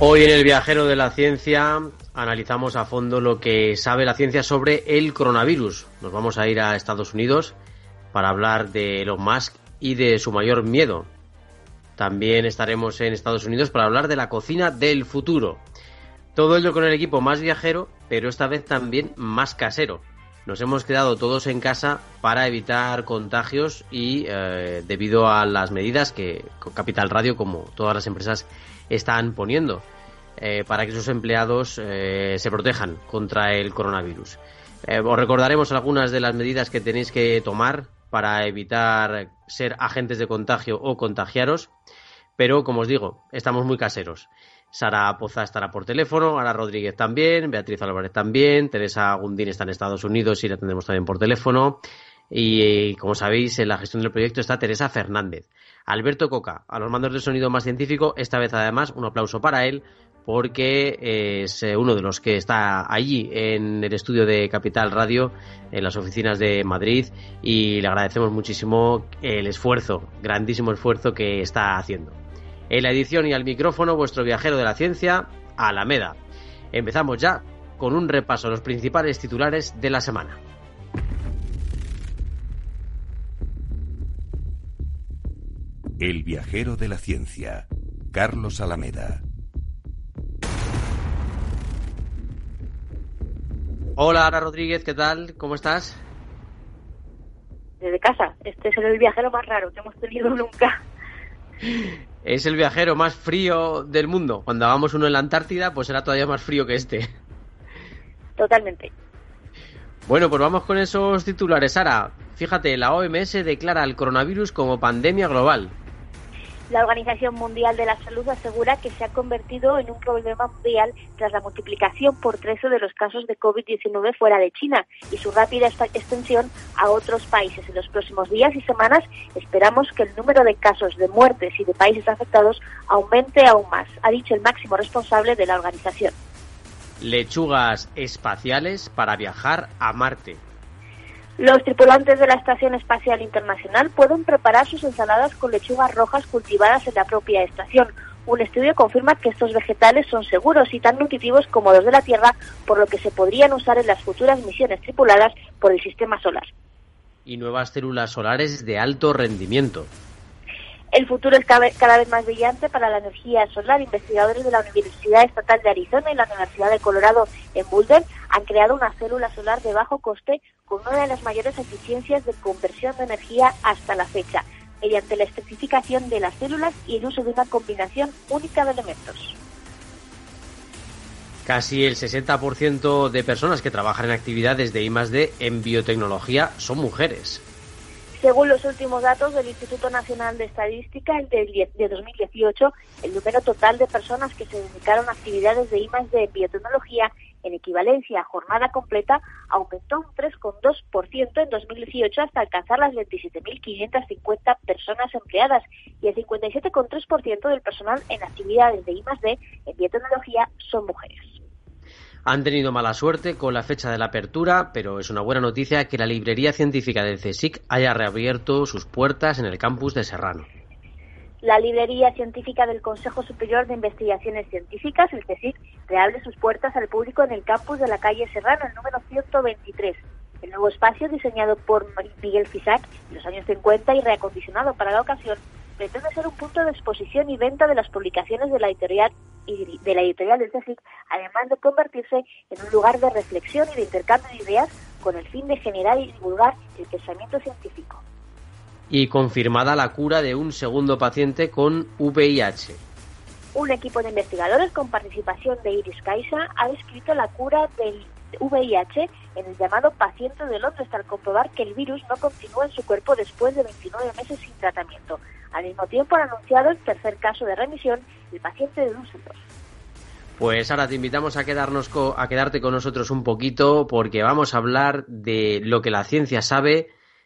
Hoy en el viajero de la ciencia analizamos a fondo lo que sabe la ciencia sobre el coronavirus. Nos vamos a ir a Estados Unidos para hablar de Elon Musk y de su mayor miedo. También estaremos en Estados Unidos para hablar de la cocina del futuro. Todo ello con el equipo más viajero, pero esta vez también más casero. Nos hemos quedado todos en casa para evitar contagios y eh, debido a las medidas que Capital Radio, como todas las empresas, están poniendo eh, para que sus empleados eh, se protejan contra el coronavirus. Eh, os recordaremos algunas de las medidas que tenéis que tomar para evitar ser agentes de contagio o contagiaros, pero como os digo, estamos muy caseros. Sara Poza estará por teléfono, Ara Rodríguez también, Beatriz Álvarez también, Teresa Gundín está en Estados Unidos y la tendremos también por teléfono. Y como sabéis, en la gestión del proyecto está Teresa Fernández. Alberto Coca, a los mandos de sonido más científico, esta vez además un aplauso para él porque es eh, uno de los que está allí en el estudio de Capital Radio, en las oficinas de Madrid, y le agradecemos muchísimo el esfuerzo, grandísimo esfuerzo que está haciendo. En la edición y al micrófono, vuestro viajero de la ciencia, Alameda. Empezamos ya con un repaso a los principales titulares de la semana. El viajero de la ciencia, Carlos Alameda. Hola, Ana Rodríguez, ¿qué tal? ¿Cómo estás? Desde casa. Este es el viajero más raro que hemos tenido nunca. Es el viajero más frío del mundo. Cuando hagamos uno en la Antártida, pues será todavía más frío que este. Totalmente. Bueno, pues vamos con esos titulares. Sara, fíjate, la OMS declara el coronavirus como pandemia global. La Organización Mundial de la Salud asegura que se ha convertido en un problema mundial tras la multiplicación por 13 de los casos de COVID-19 fuera de China y su rápida extensión a otros países. En los próximos días y semanas esperamos que el número de casos de muertes y de países afectados aumente aún más, ha dicho el máximo responsable de la organización. Lechugas espaciales para viajar a Marte. Los tripulantes de la Estación Espacial Internacional pueden preparar sus ensaladas con lechugas rojas cultivadas en la propia estación. Un estudio confirma que estos vegetales son seguros y tan nutritivos como los de la Tierra, por lo que se podrían usar en las futuras misiones tripuladas por el sistema solar. Y nuevas células solares de alto rendimiento. El futuro es cada vez más brillante para la energía solar. Investigadores de la Universidad Estatal de Arizona y la Universidad de Colorado en Boulder han creado una célula solar de bajo coste con una de las mayores eficiencias de conversión de energía hasta la fecha, mediante la especificación de las células y el uso de una combinación única de elementos. Casi el 60% de personas que trabajan en actividades de I+D en biotecnología son mujeres. Según los últimos datos del Instituto Nacional de Estadística, el de, 2018, el número total de personas que se dedicaron a actividades de I+D en biotecnología en equivalencia a jornada completa aumentó un 3,2% en 2018 hasta alcanzar las 27.550 personas empleadas y el 57,3% del personal en actividades de I+D en biotecnología son mujeres. Han tenido mala suerte con la fecha de la apertura, pero es una buena noticia que la librería científica del CSIC haya reabierto sus puertas en el campus de Serrano. La librería científica del Consejo Superior de Investigaciones Científicas, el CSIC, reabre sus puertas al público en el campus de la calle Serrano, el número 123. El nuevo espacio, diseñado por Miguel Fisac en los años 50 y reacondicionado para la ocasión, pretende ser un punto de exposición y venta de las publicaciones de la editorial y de la editorial del CSIC, además de convertirse en un lugar de reflexión y de intercambio de ideas con el fin de generar y divulgar el pensamiento científico. Y confirmada la cura de un segundo paciente con VIH. Un equipo de investigadores con participación de Iris Caixa ha descrito la cura del VIH en el llamado paciente de Londres al comprobar que el virus no continúa en su cuerpo después de 29 meses sin tratamiento. Al mismo tiempo han anunciado el tercer caso de remisión, el paciente de Düsseldorf. Pues ahora te invitamos a, quedarnos a quedarte con nosotros un poquito porque vamos a hablar de lo que la ciencia sabe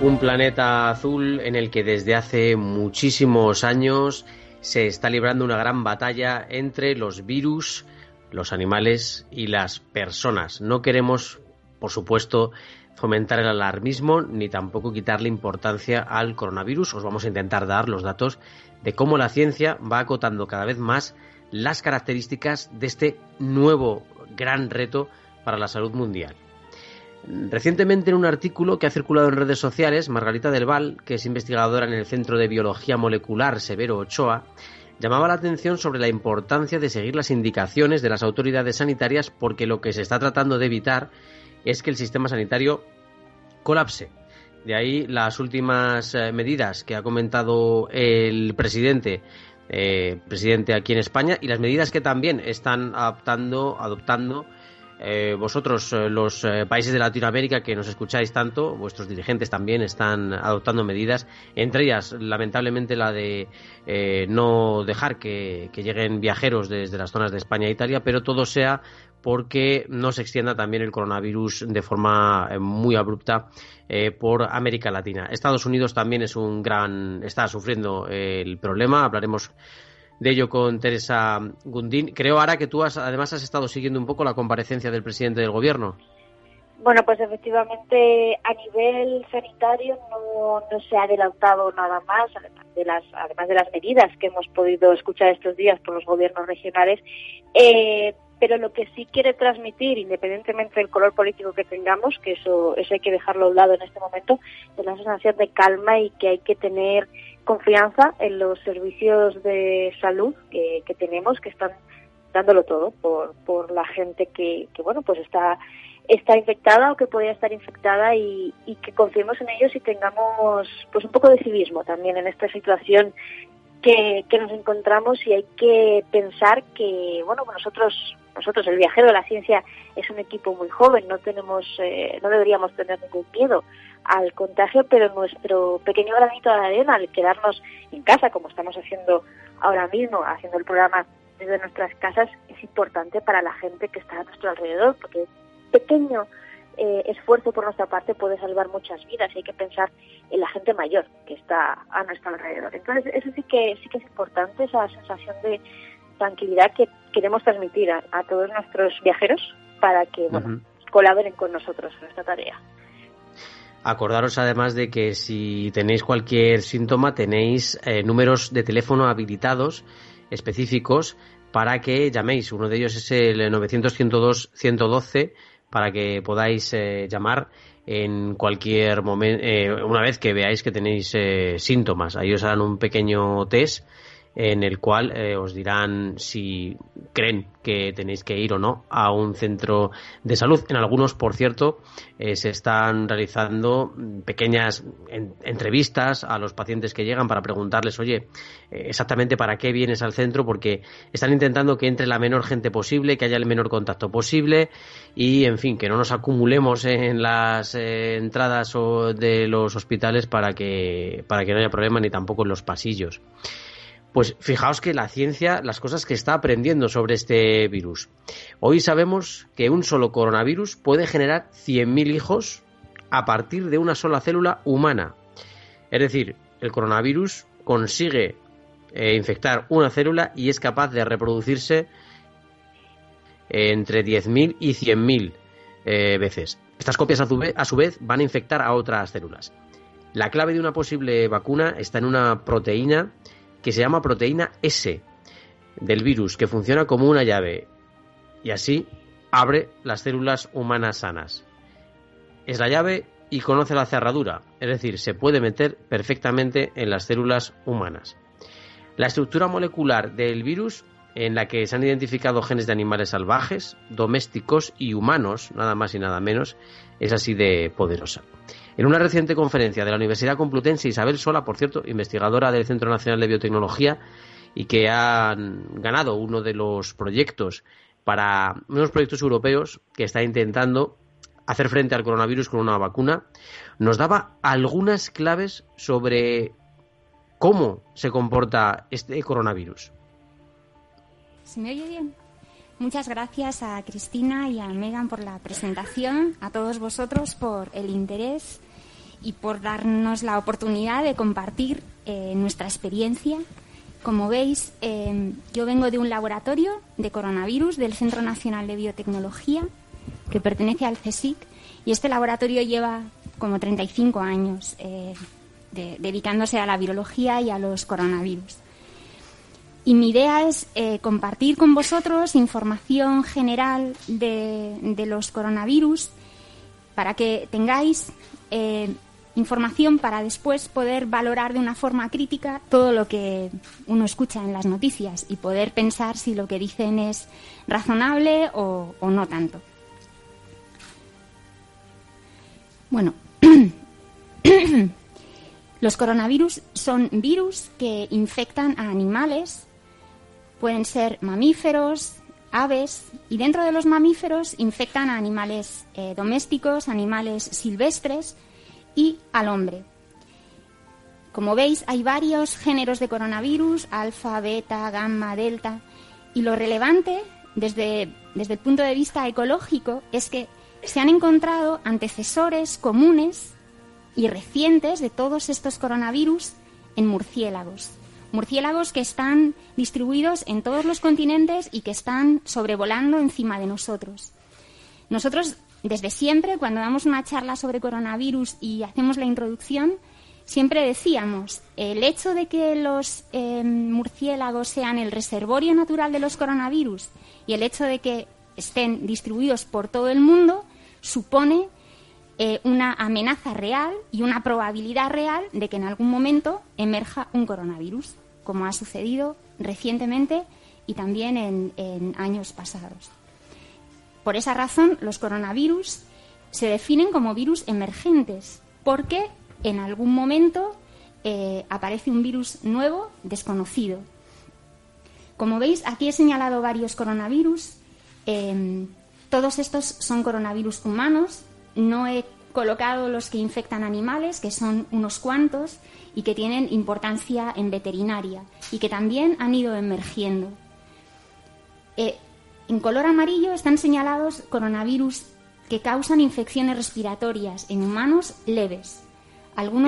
Un planeta azul en el que desde hace muchísimos años se está librando una gran batalla entre los virus, los animales y las personas. No queremos, por supuesto, fomentar el alarmismo ni tampoco quitarle importancia al coronavirus. Os vamos a intentar dar los datos de cómo la ciencia va acotando cada vez más las características de este nuevo gran reto para la salud mundial. Recientemente en un artículo que ha circulado en redes sociales, Margarita del Val, que es investigadora en el Centro de Biología Molecular Severo Ochoa, llamaba la atención sobre la importancia de seguir las indicaciones de las autoridades sanitarias porque lo que se está tratando de evitar es que el sistema sanitario colapse. De ahí las últimas eh, medidas que ha comentado el presidente, eh, presidente aquí en España, y las medidas que también están adoptando, adoptando eh, vosotros, eh, los eh, países de Latinoamérica que nos escucháis tanto, vuestros dirigentes también están adoptando medidas, entre ellas, lamentablemente, la de no dejar que, lleguen viajeros desde las zonas de España e Italia, pero todo sea porque no se extienda también el coronavirus de forma muy abrupta por América Latina. Estados Unidos también es un gran, está sufriendo el problema. Hablaremos de ello con Teresa Gundín. Creo, ahora que tú has, además has estado siguiendo un poco la comparecencia del presidente del gobierno. Bueno, pues efectivamente a nivel sanitario no, no se ha adelantado nada más, además de, las, además de las medidas que hemos podido escuchar estos días por los gobiernos regionales. Eh, pero lo que sí quiere transmitir, independientemente del color político que tengamos, que eso, eso hay que dejarlo a un lado en este momento, es la sensación de calma y que hay que tener confianza en los servicios de salud que, tenemos, que están dándolo todo por, por la gente que, que, bueno, pues está, está infectada o que podría estar infectada y, y que confiemos en ellos y tengamos pues un poco de civismo también en esta situación que, que, nos encontramos y hay que pensar que, bueno, nosotros, nosotros, el viajero de la ciencia, es un equipo muy joven, no tenemos, eh, no deberíamos tener ningún miedo al contagio, pero nuestro pequeño granito de arena al quedarnos en casa, como estamos haciendo ahora mismo, haciendo el programa desde nuestras casas, es importante para la gente que está a nuestro alrededor, porque pequeño eh, esfuerzo por nuestra parte puede salvar muchas vidas y hay que pensar en la gente mayor que está a nuestro alrededor. Entonces, eso sí que, sí que es importante, esa sensación de tranquilidad que queremos transmitir a, todos nuestros viajeros para que colaboren con nosotros en esta tarea. Acordaros además de que si tenéis cualquier síntoma tenéis eh, números de teléfono habilitados específicos para que llaméis. Uno de ellos es el 900 112 para que podáis eh, llamar en cualquier momento, eh, una vez que veáis que tenéis síntomas. Ahí os harán un pequeño test en el cual eh, os dirán si creen que tenéis que ir o no a un centro de salud. En algunos, por cierto, eh, se están realizando pequeñas entrevistas a los pacientes que llegan para preguntarles, oye, eh, exactamente para qué vienes al centro, porque están intentando que entre la menor gente posible, que haya el menor contacto posible y, en fin, que no nos acumulemos en las entradas de los hospitales para que, para que no haya problema ni tampoco en los pasillos. Pues fijaos que la ciencia, las cosas que está aprendiendo sobre este virus. Hoy sabemos que un solo coronavirus puede generar 100.000 hijos a partir de una sola célula humana. Es decir, el coronavirus consigue eh, infectar una célula y es capaz de reproducirse entre 10.000 y 100.000 eh, veces. Estas copias a su vez van a infectar a otras células. La clave de una posible vacuna está en una proteína que se llama proteína S. del virus que funciona como una llave y así abre las células humanas sanas. Es la llave y conoce la cerradura, es decir, se puede meter perfectamente en las células humanas. La estructura molecular del virus, en la que se han identificado genes de animales salvajes, domésticos y humanos, nada más y nada menos, es así de poderosa. En una reciente conferencia de la Universidad Complutense, Isabel Sola, por cierto, investigadora del Centro Nacional de Biotecnología, y que ha ganado uno de los proyectos para unos proyectos europeos que está intentando hacer frente al coronavirus con una vacuna, nos daba algunas claves sobre cómo se comporta este coronavirus. ¿Se me oye bien? Muchas gracias a Cristina y a Megan por la presentación, a todos vosotros por el interés y por darnos la oportunidad de compartir eh, nuestra experiencia. Como veis, eh, yo vengo de un laboratorio de coronavirus del Centro Nacional de Biotecnología que pertenece al CSIC y este laboratorio lleva como 35 años eh, dedicándose a la virología y a los coronavirus. Y mi idea es compartir con vosotros información general de, los coronavirus para que tengáis información para después poder valorar de una forma crítica todo lo que uno escucha en las noticias y poder pensar si lo que dicen es razonable o no tanto. Bueno, los coronavirus son virus que infectan a animales, pueden ser mamíferos, aves, y dentro de los mamíferos infectan a animales eh, domésticos, animales silvestres y al hombre. Como veis, hay varios géneros de coronavirus, alfa, beta, gamma, delta, y lo relevante desde, desde el punto de vista ecológico es que se han encontrado antecesores comunes y recientes de todos estos coronavirus en murciélagos. Murciélagos que están distribuidos en todos los continentes y que están sobrevolando encima de nosotros. Nosotros, desde siempre, cuando damos una charla sobre coronavirus y hacemos la introducción, siempre decíamos, el hecho de que los eh, murciélagos sean el reservorio natural de los coronavirus y el hecho de que estén distribuidos por todo el mundo supone eh, una amenaza real y una probabilidad real de que en algún momento emerja un coronavirus, como ha sucedido recientemente y también en, años pasados. Por esa razón, los coronavirus se definen como virus emergentes, porque en algún momento eh, aparece un virus nuevo, desconocido. Como veis, aquí he señalado varios coronavirus. Em, todos estos son coronavirus humanos. No he colocado los que infectan animales, que son unos cuantos y que tienen importancia en veterinaria y que también han ido emergiendo. Eh, en color amarillo están señalados coronavirus que causan infecciones respiratorias en humanos leves.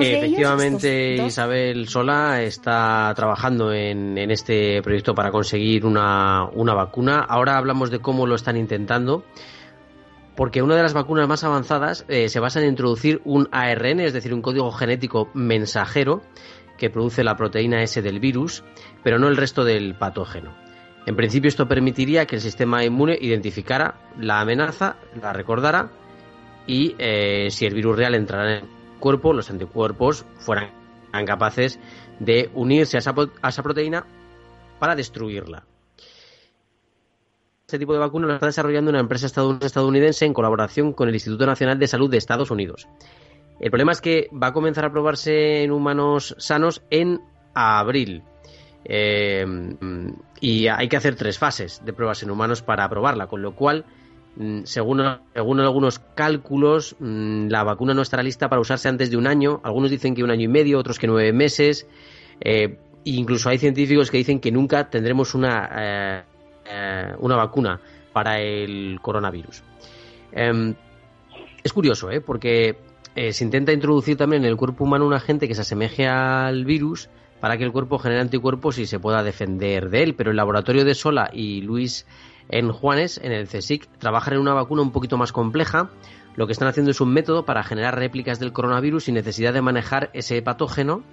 Efectivamente, Isabel Sola está trabajando en, este proyecto para conseguir una, vacuna. Ahora hablamos de cómo lo están intentando porque una de las vacunas más avanzadas eh, se basa en introducir un ARN, es decir, un código genético mensajero que produce la proteína S del virus, pero no el resto del patógeno. En principio esto permitiría que el sistema inmune identificara la amenaza, la recordara y eh, si el virus real entrara en cuerpo, los anticuerpos fueran capaces de unirse a esa, proteína para destruirla. Este tipo de vacuna lo está desarrollando una empresa estadounidense en colaboración con el Instituto Nacional de Salud de Estados Unidos. El problema es que va a comenzar a probarse en humanos sanos en abril. Eh, y hay que hacer tres fases de pruebas en humanos para aprobarla, con lo cual Mm, según, algunos cálculos, mm, la vacuna no estará lista para usarse antes de un año. Algunos dicen que un año y medio, otros que nueve meses. Eh, incluso hay científicos que dicen que nunca tendremos una, eh, eh, una vacuna para el coronavirus. Em, es curioso, porque se intenta introducir también en el cuerpo humano un agente que se asemeje al virus para que el cuerpo genere anticuerpos y se pueda defender de él. Pero el laboratorio de Sola y Luis en Juanes, en el CSIC, trabajan en una vacuna un poquito más compleja. Lo que están haciendo es un método para generar réplicas del coronavirus sin necesidad de manejar ese patógeno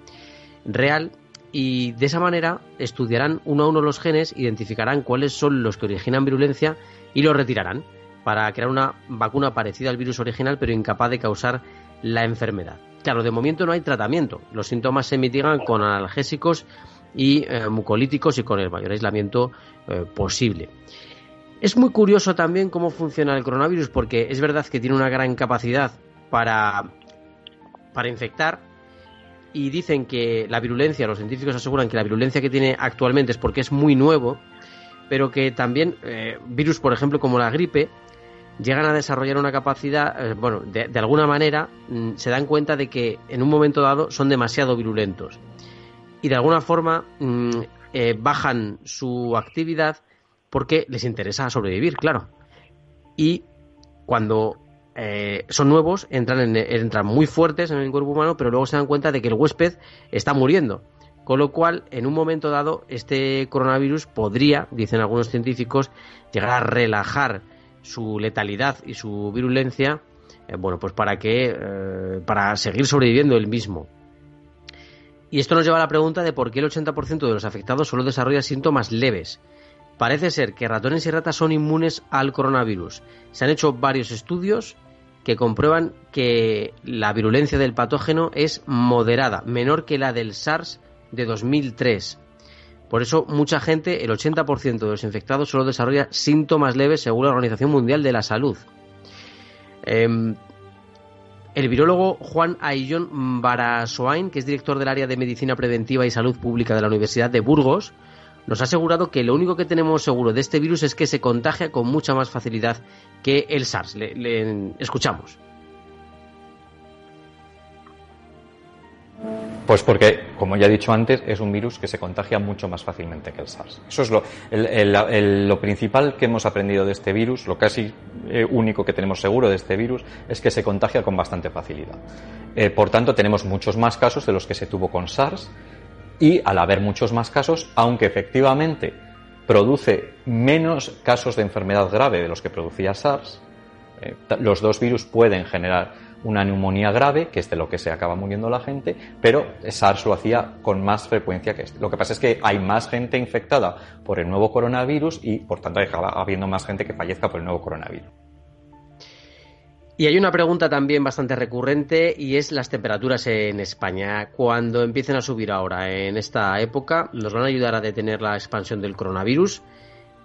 real y de esa manera estudiarán uno a uno los genes, identificarán cuáles son los que originan virulencia y los retirarán para crear una vacuna parecida al virus original pero incapaz de causar la enfermedad. Claro, de momento no hay tratamiento. Los síntomas se mitigan con analgésicos y eh, mucolíticos y con el mayor aislamiento eh, posible. Es muy curioso también cómo funciona el coronavirus porque es verdad que tiene una gran capacidad para, para infectar y dicen que la virulencia, los científicos aseguran que la virulencia que tiene actualmente es porque es muy nuevo, pero que también eh, virus, por ejemplo, como la gripe, llegan a desarrollar una capacidad, eh, bueno, de, alguna manera mm, se dan cuenta de que en un momento dado son demasiado virulentos y de alguna forma mm, eh, bajan su actividad porque les interesa sobrevivir, claro. Y cuando eh, son nuevos, entran, en, entran muy fuertes en el cuerpo humano, pero luego se dan cuenta de que el huésped está muriendo. Con lo cual, en un momento dado, este coronavirus podría, dicen algunos científicos, llegar a relajar su letalidad y su virulencia, eh, bueno, pues para que, eh, para seguir sobreviviendo el mismo. Y esto nos lleva a la pregunta de por qué el 80% de los afectados solo desarrolla síntomas leves. Parece ser que ratones y ratas son inmunes al coronavirus. Se han hecho varios estudios que comprueban que la virulencia del patógeno es moderada, menor que la del SARS de 2003. Por eso mucha gente, el 80% de los infectados solo desarrolla síntomas leves según la Organización Mundial de la Salud. Em, el virólogo Juan Aillón Barasoain, que es director del área de Medicina Preventiva y Salud Pública de la Universidad de Burgos, nos ha asegurado que lo único que tenemos seguro de este virus es que se contagia con mucha más facilidad que el SARS. le escuchamos. Pues porque, como ya he dicho antes, es un virus que se contagia mucho más fácilmente que el SARS. Eso es lo, lo principal que hemos aprendido de este virus, lo casi eh, único que tenemos seguro de este virus, es que se contagia con bastante facilidad. Eh, por tanto, tenemos muchos más casos de los que se tuvo con SARS y al haber muchos más casos, aunque efectivamente produce menos casos de enfermedad grave de los que producía SARS, eh, los dos virus pueden generar una neumonía grave, que es de lo que se acaba muriendo la gente, pero SARS lo hacía con más frecuencia que este. Lo que pasa es que hay más gente infectada por el nuevo coronavirus y por tanto acaba habiendo más gente que fallezca por el nuevo coronavirus. Y hay una pregunta también bastante recurrente y es las temperaturas en España. Cuando empiecen a subir ahora en esta época, ¿nos van a ayudar a detener la expansión del coronavirus?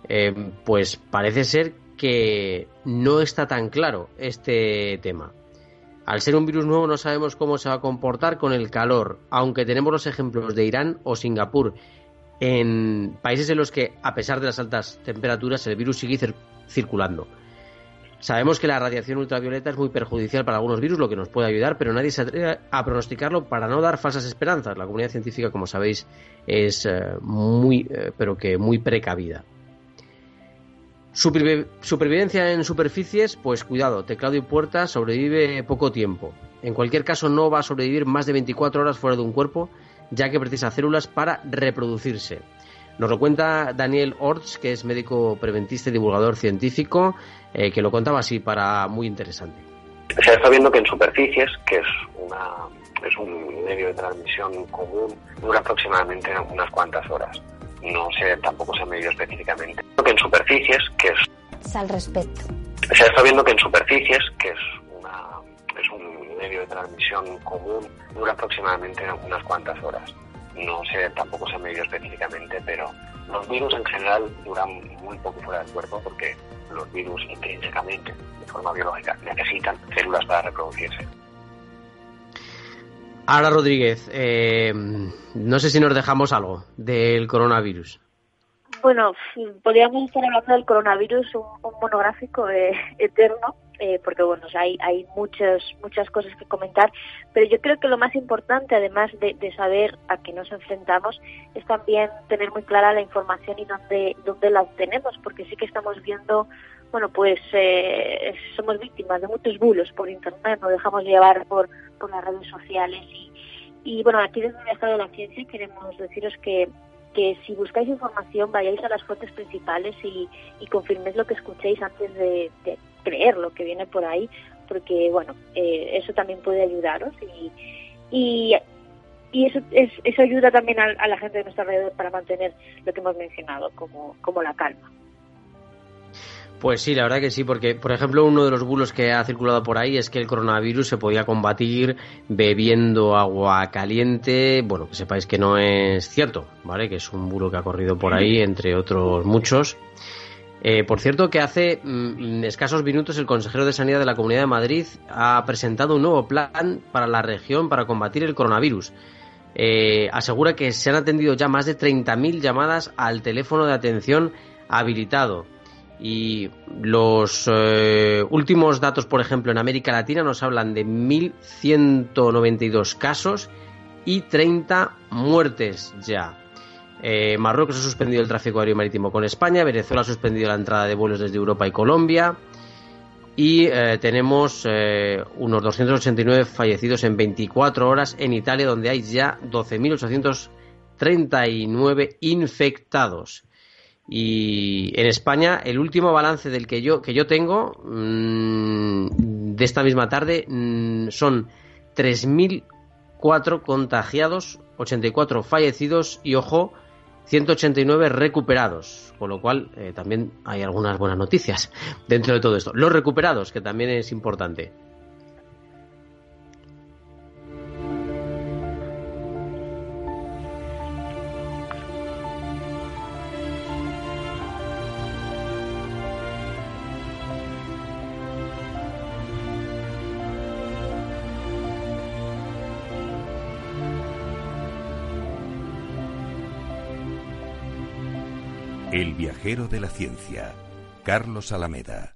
Eh, pues parece ser que no está tan claro este tema. Al ser un virus nuevo no sabemos cómo se va a comportar con el calor, aunque tenemos los ejemplos de Irán o Singapur, en países en los que, a pesar de las altas temperaturas, el virus sigue circulando. Sabemos que la radiación ultravioleta es muy perjudicial para algunos virus, lo que nos puede ayudar, pero nadie se atreve a pronosticarlo para no dar falsas esperanzas. La comunidad científica, como sabéis, es eh, muy, eh, pero que muy precavida. Supervivencia en superficies, pues cuidado, teclado y puerta sobrevive poco tiempo. En cualquier caso, no va a sobrevivir más de 24 horas fuera de un cuerpo, ya que precisa células para reproducirse. Nos lo cuenta Daniel Orts, que es médico preventista y divulgador científico, eh, que lo contaba así para muy interesante. Se está viendo que en superficies, que es es un medio de transmisión común, dura aproximadamente unas cuantas horas. No sé, tampoco se ha medido específicamente. Que en superficies, que es... Al respecto. Se está viendo que en superficies, que es una es un medio de transmisión común, dura aproximadamente unas cuantas horas no sé, tampoco se ha medido específicamente, pero los virus en general duran muy poco fuera del cuerpo porque los virus intrínsecamente, de forma biológica, necesitan células para reproducirse. Ahora, Rodríguez, eh, no sé si nos dejamos algo del coronavirus. Bueno, podríamos estar hablando del coronavirus, un, monográfico eh, eterno, eh, porque bueno, hay, hay muchas, muchas cosas que comentar, pero yo creo que lo más importante, además de, saber a qué nos enfrentamos, es también tener muy clara la información y dónde, dónde la obtenemos, porque sí que estamos viendo, bueno, pues eh, somos víctimas de muchos bulos por Internet, nos dejamos llevar por, por las redes sociales y, y bueno, aquí desde el Estado de la Ciencia queremos deciros que que si buscáis información vayáis a las fuentes principales y, y confirméis lo que escuchéis antes de, creer lo que viene por ahí, porque bueno, eh, eso también puede ayudaros y, y eso, eso ayuda también a, la gente de nuestro alrededor para mantener lo que hemos mencionado, como, como la calma. Pues sí, la verdad que sí, porque por ejemplo uno de los bulos que ha circulado por ahí es que el coronavirus se podía combatir bebiendo agua caliente. Bueno, que sepáis que no es cierto, ¿vale? Que es un bulo que ha corrido por ahí, entre otros muchos. Eh, por cierto, que hace mm, escasos minutos el consejero de Sanidad de la Comunidad de Madrid ha presentado un nuevo plan para la región para combatir el coronavirus. Eh, asegura que se han atendido ya más de 30.000 llamadas al teléfono de atención habilitado. Y los eh, últimos datos, por ejemplo, en América Latina nos hablan de 1.192 casos y 30 muertes ya. Eh, Marruecos ha suspendido el tráfico aéreo marítimo con España, Venezuela ha suspendido la entrada de vuelos desde Europa y Colombia y eh, tenemos unos 289 fallecidos en 24 horas en Italia, donde hay ya 12.839 infectados. Y en España, el último balance del que yo, que yo tengo mm, de esta misma tarde mm, son 3.004 contagiados, 84 fallecidos y, ojo, 189 recuperados. Con lo cual, eh, también hay algunas buenas noticias dentro de todo esto. Los recuperados, que también es importante. El viajero de la ciencia, Carlos Alameda.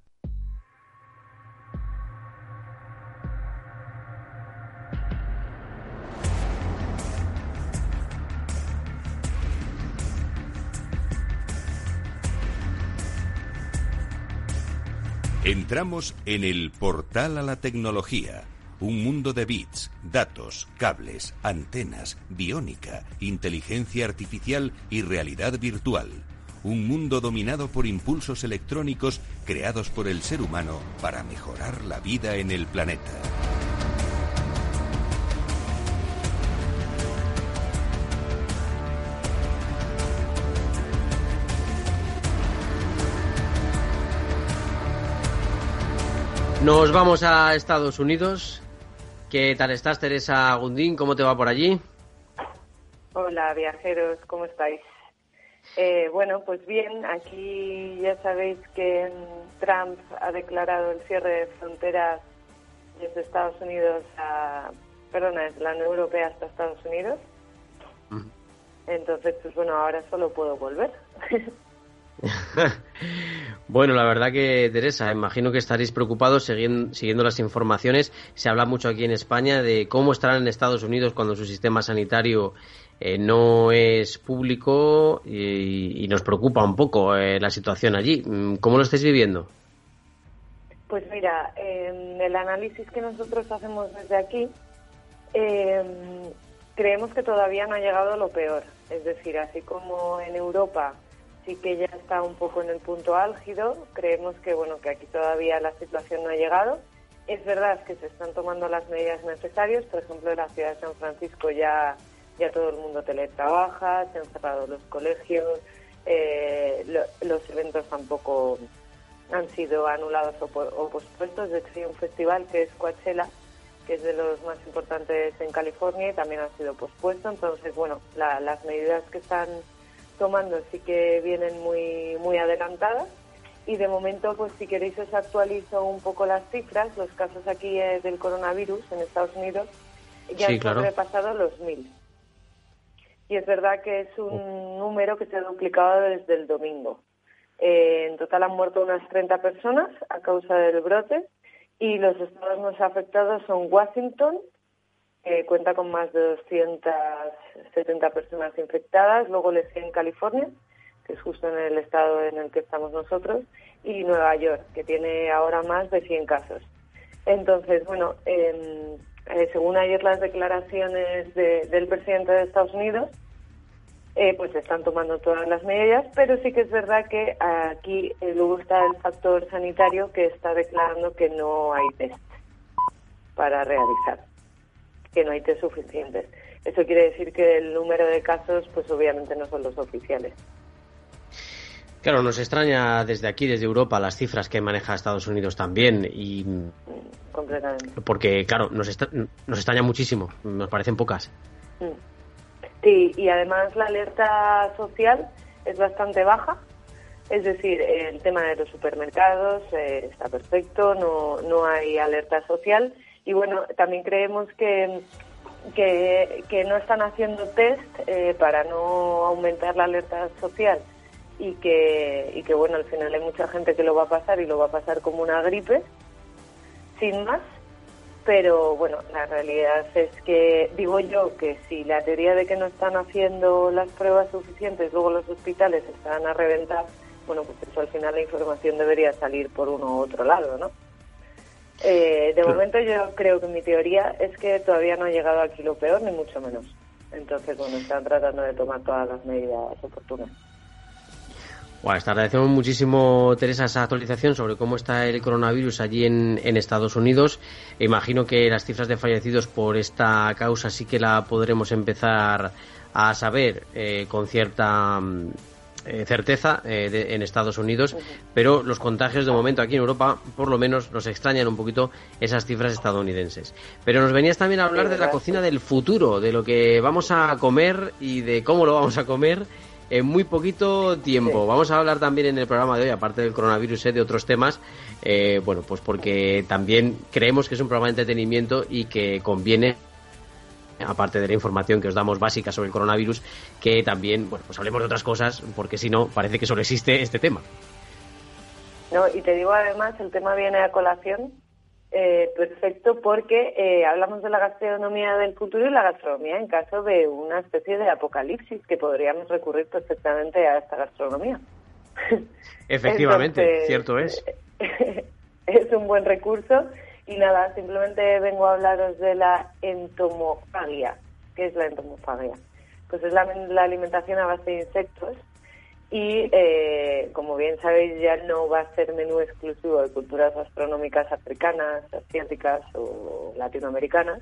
Entramos en el portal a la tecnología, un mundo de bits, datos, cables, antenas, biónica, inteligencia artificial y realidad virtual un mundo dominado por impulsos electrónicos creados por el ser humano para mejorar la vida en el planeta. Nos vamos a Estados Unidos. ¿Qué tal estás, Teresa Gundín? ¿Cómo te va por allí? Hola, viajeros, ¿cómo estáis? Eh, bueno, pues bien, aquí ya sabéis que Trump ha declarado el cierre de fronteras desde Estados Unidos a, perdona, desde la Unión Europea hasta Estados Unidos. Entonces, pues bueno, ahora solo puedo volver. bueno, la verdad que, Teresa, imagino que estaréis preocupados siguiendo, siguiendo, las informaciones. Se habla mucho aquí en España de cómo estarán en Estados Unidos cuando su sistema sanitario eh, no es público y, nos preocupa un poco eh, la situación allí. Mm, ¿Cómo lo estáis viviendo? Pues mira, en el análisis que nosotros hacemos desde aquí, em, creemos que todavía no ha llegado lo peor. Es decir, así como en Europa sí que ya está un poco en el punto álgido, creemos que bueno que aquí todavía la situación no ha llegado. Es verdad que se están tomando las medidas necesarias, por ejemplo, en la ciudad de San Francisco ya ya todo el mundo teletrabaja, se han cerrado los colegios, eh, los eventos tampoco han sido anulados o, pospuestos. De hecho, hay un festival que es Coachella, que es de los más importantes en California y también ha sido pospuesto. Entonces, bueno, las medidas que están tomando sí que vienen muy, muy adelantadas. Y de momento, pues si queréis os actualizo un poco las cifras. Los casos aquí eh, del coronavirus en Estados Unidos ya han sobrepasado los mil y es verdad que es un número que se ha duplicado desde el domingo. Eh, en total han muerto unas 30 personas a causa del brote y los estados más afectados son Washington, que cuenta con más de 270 personas infectadas, luego le sigue en California, que es justo en el estado en el que estamos nosotros, y Nueva York, que tiene ahora más de 100 casos. Entonces, bueno, eh, según ayer las declaraciones del presidente de Estados Unidos, eh, pues están tomando todas las medidas, pero sí que es verdad que aquí eh, luego está el factor sanitario que está declarando que no hay test para realizar. que no hay test suficientes. Eso quiere decir que el número de casos, pues obviamente no son los oficiales. Claro, nos extraña desde aquí, desde Europa, las cifras que maneja Estados Unidos también y completamente. Porque claro, nos, nos extraña muchísimo, nos parecen pocas. Sí, y además la alerta social es bastante baja. Es decir, el tema de los supermercados eh, está perfecto, no, no hay alerta social. Y bueno, también creemos que, que, no están haciendo test eh, para no aumentar la alerta social y que, y que, bueno, al final hay mucha gente que lo va a pasar y lo va a pasar como una gripe, sin más pero bueno, la realidad es que digo yo que si la teoría de que no están haciendo las pruebas suficientes, luego los hospitales están a reventar, bueno, pues eso al final la información debería salir por uno u otro lado, ¿no? Eh, de momento yo creo que mi teoría es que todavía no ha llegado aquí lo peor, ni mucho menos. Entonces, bueno, están tratando de tomar todas las medidas oportunas. Bueno, te agradecemos muchísimo, Teresa, esa actualización sobre cómo está el coronavirus allí en, Estados Unidos. Imagino que las cifras de fallecidos por esta causa sí que la podremos empezar a saber eh, con cierta mm, eh, certeza eh, en Estados Unidos, pero los contagios de momento aquí en Europa, por lo menos, nos extrañan un poquito esas cifras estadounidenses. Pero nos venías también a hablar de la cocina del futuro, de lo que vamos a comer y de cómo lo vamos a comer en muy poquito tiempo. Vamos a hablar también en el programa de hoy, aparte del coronavirus, eh, de otros temas. Eh, bueno, pues porque también creemos que es un programa de entretenimiento y que conviene aparte de la información que os damos básica sobre el coronavirus, que también, bueno, pues hablemos de otras cosas, porque si no, parece que solo existe este tema. No, y te digo además, el tema viene a colación eh, perfecto, porque eh, hablamos de la gastronomía del futuro y la gastronomía en caso de una especie de apocalipsis, que podríamos recurrir perfectamente a esta gastronomía. Efectivamente, cierto es. es un buen recurso y nada, simplemente vengo a hablaros de la entomofagia. ¿Qué es la entomofagia? Pues es la alimentación a base de insectos y eh, como bien sabéis ya no va a ser menú exclusivo de culturas astronómicas africanas, asiáticas o latinoamericanas,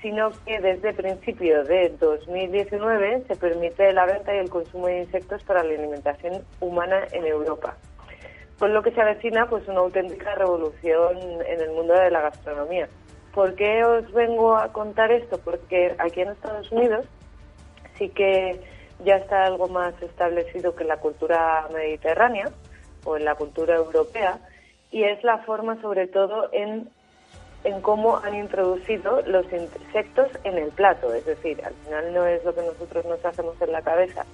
sino que desde principio de 2019 se permite la venta y el consumo de insectos para la alimentación humana en Europa. Con lo que se avecina pues una auténtica revolución en el mundo de la gastronomía. ¿Por qué os vengo a contar esto? Porque aquí en Estados Unidos sí que ya está algo más establecido que en la cultura mediterránea o en la cultura europea y es la forma sobre todo en, en cómo han introducido los insectos en el plato. Es decir, al final no es lo que nosotros nos hacemos en la cabeza,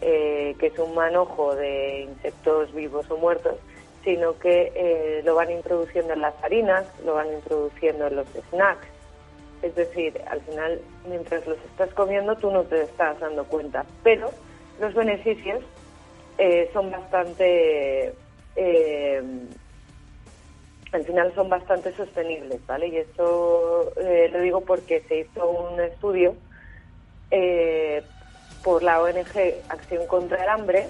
eh, que es un manojo de insectos vivos o muertos, sino que eh, lo van introduciendo en las harinas, lo van introduciendo en los snacks, es decir, al final, mientras los estás comiendo, tú no te estás dando cuenta. Pero los beneficios eh, son bastante. Eh, al final son bastante sostenibles, ¿vale? Y esto eh, lo digo porque se hizo un estudio por la ONG Acción contra el Hambre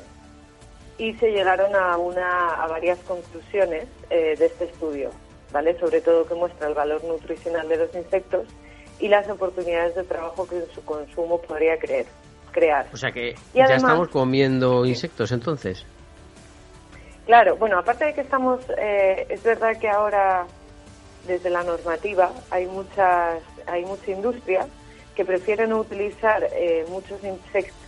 y se llegaron a, una, a varias conclusiones de este estudio. ¿Vale? Sobre todo que muestra el valor nutricional de los insectos y las oportunidades de trabajo que su consumo podría creer, crear. O sea que ya estamos comiendo insectos entonces. Claro, bueno, aparte de que estamos, eh, es verdad que ahora desde la normativa hay muchas, hay mucha industria que prefieren utilizar eh, muchos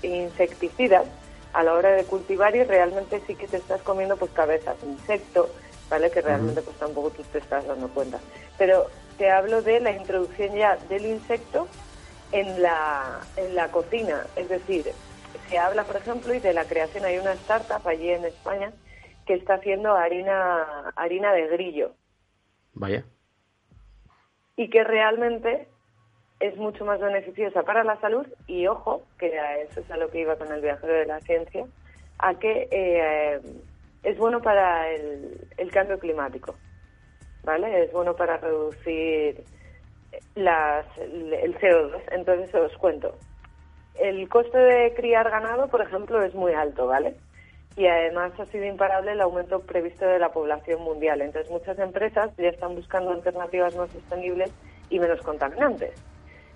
insecticidas a la hora de cultivar y realmente sí que te estás comiendo pues cabezas de insecto, ¿vale? Que realmente pues tampoco tú te estás dando cuenta. Pero te hablo de la introducción ya del insecto en la, en la cocina. Es decir, se habla, por ejemplo, y de la creación, hay una startup allí en España que está haciendo harina, harina de grillo. Vaya. Y que realmente es mucho más beneficiosa para la salud y, ojo, que a eso es a lo que iba con el viajero de la ciencia, a que eh, es bueno para el, cambio climático, ¿vale? Es bueno para reducir las, el CO2. Entonces os cuento. El coste de criar ganado, por ejemplo, es muy alto, ¿vale? Y además ha sido imparable el aumento previsto de la población mundial. Entonces muchas empresas ya están buscando alternativas más sostenibles y menos contaminantes.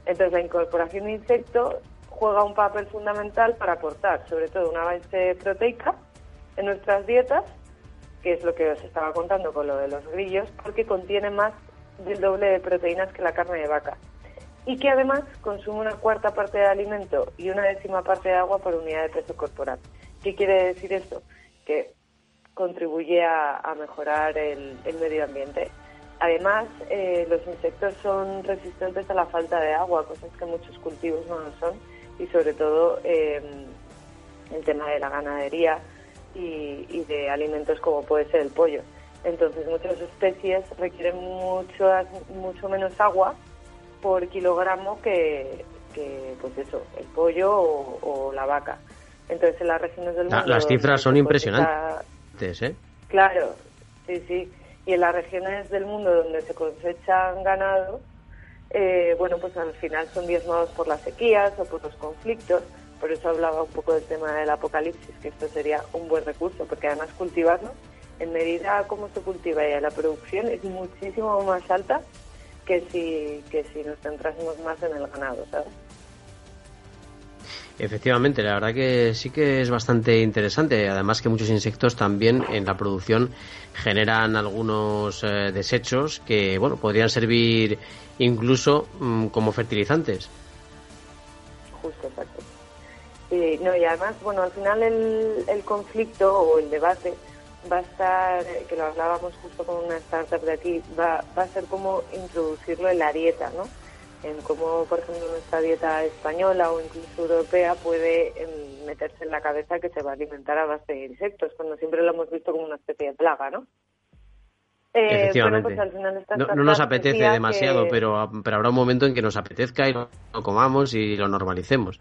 Entonces, la incorporación de insectos juega un papel fundamental para aportar, sobre todo, una base proteica en nuestras dietas, que es lo que os estaba contando con lo de los grillos, porque contiene más del doble de proteínas que la carne de vaca. Y que además consume una cuarta parte de alimento y una décima parte de agua por unidad de peso corporal. ¿Qué quiere decir esto? Que contribuye a, mejorar el, medio ambiente. Además, eh, los insectos son resistentes a la falta de agua, cosas que muchos cultivos no lo son, y sobre todo eh, el tema de la ganadería y, de alimentos como puede ser el pollo. Entonces, muchas especies requieren mucho, mucho menos agua por kilogramo que, pues eso, el pollo o, la vaca. Entonces, en las regiones del mundo... las cifras son impresionantes, ¿eh? Claro, sí, sí. Y en las regiones del mundo donde se cosechan ganado, eh, bueno, pues al final son diezmados por las sequías o por los conflictos. Por eso hablaba un poco del tema del apocalipsis, que esto sería un buen recurso, porque además cultivarlo, en medida como se cultiva y la producción, es muchísimo más alta que si, que si nos centrásemos más en el ganado, ¿sabes? Efectivamente, la verdad que sí que es bastante interesante. Además que muchos insectos también en la producción generan algunos eh, desechos que, bueno, podrían servir incluso mm, como fertilizantes. Justo, exacto. No, y además, bueno, al final el, el conflicto o el debate va a estar, que lo hablábamos justo con una startup de aquí, va, va a ser como introducirlo en la dieta, ¿no? En cómo, por ejemplo, nuestra dieta española o incluso europea puede em, meterse en la cabeza que se va a alimentar a base de insectos, cuando siempre lo hemos visto como una especie de plaga, ¿no? Eh, Efectivamente. Pues no, nos apetece demasiado, pero, pero habrá un momento en que nos apetezca y lo comamos y lo normalicemos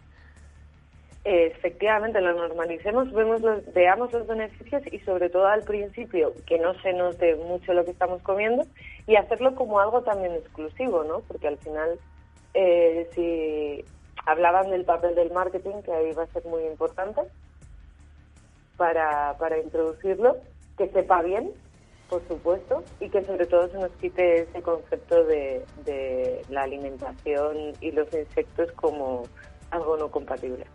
efectivamente lo normalicemos, vemos los, veamos los beneficios y sobre todo al principio que no se note mucho lo que estamos comiendo y hacerlo como algo también exclusivo, ¿no? Porque al final, eh, si hablaban del papel del marketing, que ahí va a ser muy importante para, para introducirlo, que sepa bien, por supuesto, y que sobre todo se nos quite ese concepto de, de la alimentación y los insectos como algo no compatible.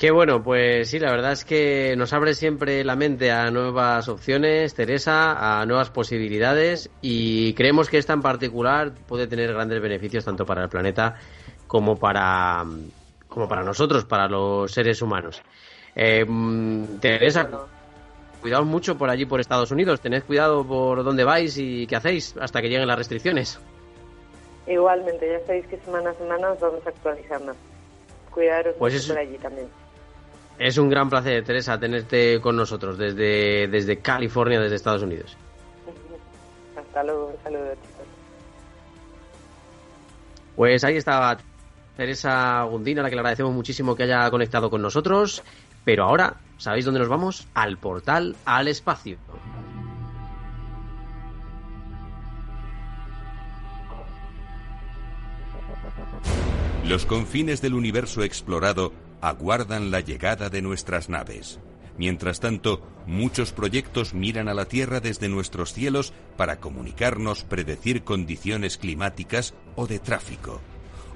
Qué bueno, pues sí, la verdad es que nos abre siempre la mente a nuevas opciones, Teresa, a nuevas posibilidades y creemos que esta en particular puede tener grandes beneficios tanto para el planeta como para, como para nosotros, para los seres humanos. Eh, Teresa, cuidado mucho por allí, por Estados Unidos. Tened cuidado por dónde vais y qué hacéis hasta que lleguen las restricciones. Igualmente, ya sabéis que semana a semana os vamos actualizando. Cuidaros pues por allí también. Es un gran placer, Teresa, tenerte con nosotros desde, desde California, desde Estados Unidos. Hasta luego, saludos. Pues ahí estaba Teresa Gundina, a la que le agradecemos muchísimo que haya conectado con nosotros. Pero ahora, ¿sabéis dónde nos vamos? Al portal al espacio. Los confines del universo explorado aguardan la llegada de nuestras naves. Mientras tanto, muchos proyectos miran a la Tierra desde nuestros cielos para comunicarnos, predecir condiciones climáticas o de tráfico.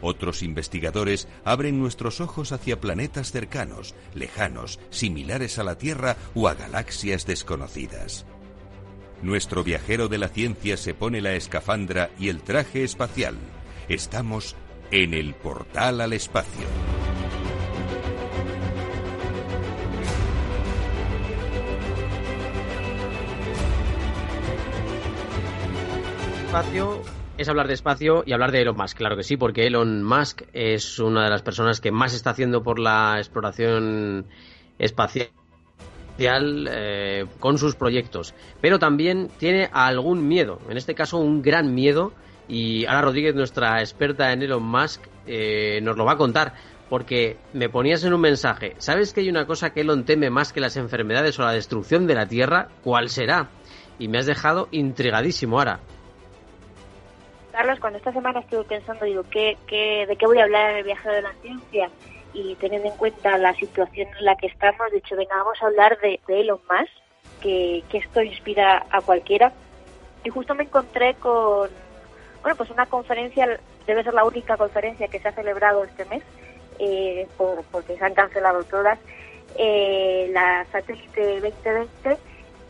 Otros investigadores abren nuestros ojos hacia planetas cercanos, lejanos, similares a la Tierra o a galaxias desconocidas. Nuestro viajero de la ciencia se pone la escafandra y el traje espacial. Estamos en el portal al espacio. Espacio es hablar de espacio y hablar de Elon Musk, claro que sí, porque Elon Musk es una de las personas que más está haciendo por la exploración espacial eh, con sus proyectos, pero también tiene algún miedo, en este caso un gran miedo, y Ana Rodríguez, nuestra experta en Elon Musk, eh, nos lo va a contar, porque me ponías en un mensaje, ¿sabes que hay una cosa que Elon teme más que las enfermedades o la destrucción de la Tierra? ¿Cuál será? Y me has dejado intrigadísimo, Ara. Carlos, cuando esta semana estuve pensando, digo, ¿qué, qué, de qué voy a hablar en el viaje de la ciencia? Y teniendo en cuenta la situación en la que estamos, he dicho, venga, vamos a hablar de, Elon Musk, que, que, esto inspira a cualquiera. Y justo me encontré con, bueno, pues una conferencia, debe ser la única conferencia que se ha celebrado este mes, eh, porque se han cancelado todas, eh, la Satélite 2020,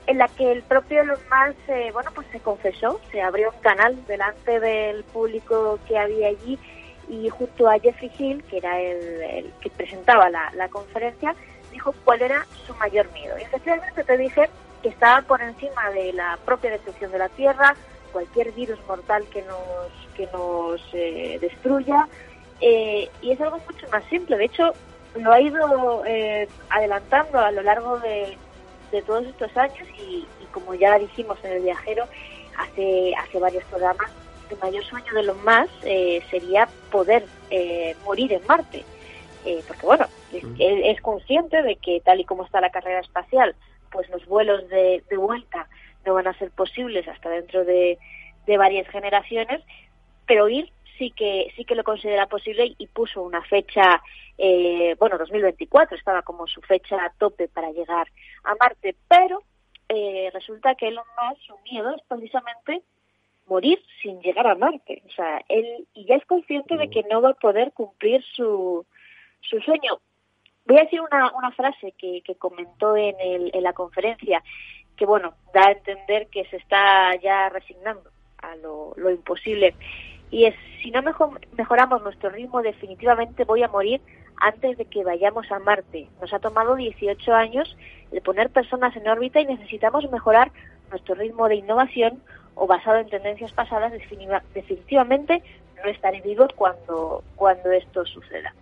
en la que el propio Elon Musk, bueno, pues se confesó, se abrió un canal delante del público que había allí y junto a Jeffrey Hill, que era el, que presentaba la, la, conferencia, dijo cuál era su mayor miedo. Y efectivamente te dije que estaba por encima de la propia destrucción de la Tierra, cualquier virus mortal que nos, que nos eh, destruya, eh, y es algo mucho más simple. De hecho, lo ha ido eh, adelantando a lo largo de, de todos estos años y, como ya dijimos en el viajero hace, hace varios programas, el mayor sueño de los más eh, sería poder eh, morir en Marte. Eh, porque bueno, es, consciente de que tal y como está la carrera espacial, pues los vuelos de, de vuelta no van a ser posibles hasta dentro de, de varias generaciones, pero ir sí que sí que lo considera posible y puso una fecha, eh, bueno, 2024 estaba como su fecha tope para llegar a Marte, pero eh, resulta que Elon Musk su miedo es precisamente morir sin llegar a Marte, o sea, él y ya es consciente de que no va a poder cumplir su su sueño. Voy a decir una, una frase que, comentó en, el, en la conferencia, que bueno, da a entender que se está ya resignando a lo, lo imposible y es, si no mejoramos nuestro ritmo, definitivamente voy a morir antes de que vayamos a Marte. Nos ha tomado 18 años el poner personas en órbita y necesitamos mejorar nuestro ritmo de innovación o basado en tendencias pasadas, definitivamente no estaré vivo cuando, cuando esto suceda.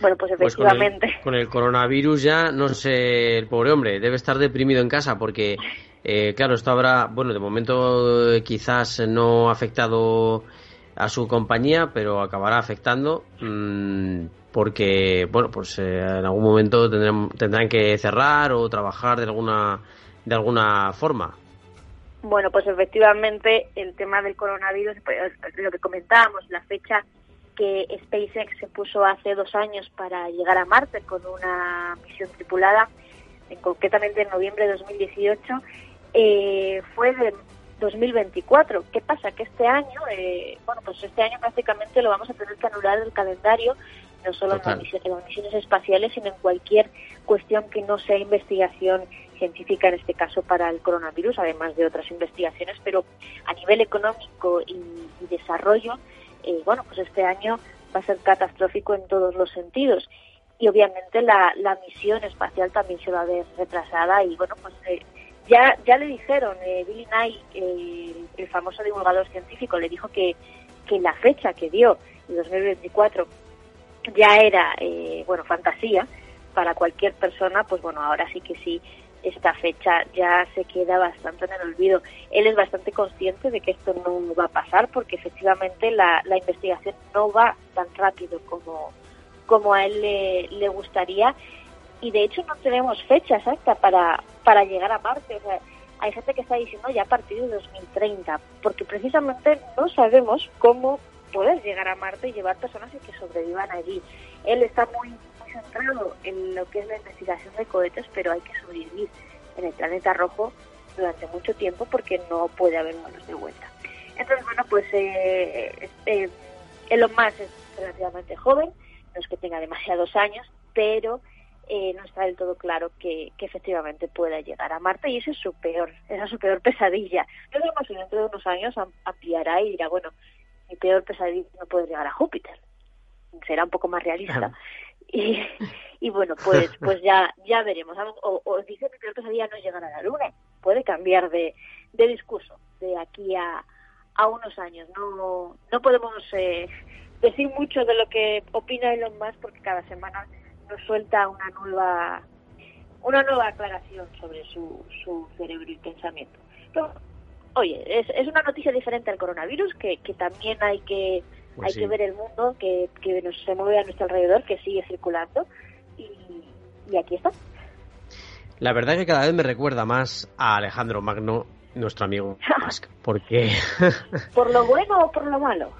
Bueno, pues, pues efectivamente. con, el, coronavirus ya, no sé, el pobre hombre debe estar deprimido en casa porque, eh, claro, esto habrá, bueno, de momento eh, quizás no ha afectado a su compañía, pero acabará afectando mm, porque, bueno, pues eh, en algún momento tendrán, tendrán que cerrar o trabajar de alguna, de alguna forma. Bueno, pues efectivamente el tema del coronavirus, pues, lo que comentábamos, la fecha que SpaceX se puso hace dos años para llegar a Marte con una misión tripulada, en, concretamente en noviembre de 2018, eh, fue de 2024. ¿Qué pasa? Que este año, eh, bueno, pues este año prácticamente lo vamos a tener que anular del calendario, no solo en las, misiones, espaciales, sino en cualquier cuestión que no sea investigación científica, en este caso para el coronavirus, además de otras investigaciones, pero a nivel económico y, desarrollo, eh, bueno, pues este año va a ser catastrófico en todos los sentidos. Y obviamente la, la misión espacial también se va a ver retrasada y bueno, pues eh, ya, ya le dijeron, eh, Billy Nye, el famoso divulgador científico, le dijo que, la fecha que dio, el 2024, ya era, eh, bueno, fantasía para cualquier persona, pues bueno, ahora sí que sí, esta fecha ya se queda bastante en el olvido. Él es bastante consciente de que esto no va a pasar porque efectivamente la, la investigación no va tan rápido como, como a él le, le gustaría y de hecho no tenemos fecha exacta para, para llegar a Marte. O sea, hay gente que está diciendo ya a partir de 2030, porque precisamente no sabemos cómo poder llegar a Marte y llevar personas y que sobrevivan allí. Él está muy, muy centrado en lo que es la investigación de cohetes, pero hay que sobrevivir en el planeta rojo durante mucho tiempo porque no puede haber manos de vuelta. Entonces, bueno, pues eh, eh, Elon Musk es relativamente joven, no es que tenga demasiados años, pero eh, no está del todo claro que, efectivamente pueda llegar a Marte y esa es su peor, esa es su peor pesadilla. Yo creo que dentro de unos años ampliará y dirá, bueno, mi peor pesadilla no puede llegar a Júpiter. Será un poco más realista. Y, y bueno, pues pues ya ya veremos. O, o dice que mi peor pesadilla no es llegar a la Luna. Puede cambiar de, de discurso de aquí a, a unos años. No, no podemos eh, decir mucho de lo que opina Elon Musk porque cada semana nos suelta una nueva una nueva aclaración sobre su, su cerebro y pensamiento. oye, es, es una noticia diferente al coronavirus, que, que también hay que pues hay que ver el mundo que, que nos se mueve a nuestro alrededor, que sigue circulando, y, y aquí está. La verdad es que cada vez me recuerda más a Alejandro Magno, nuestro amigo porque... ¿Por lo bueno o por lo malo?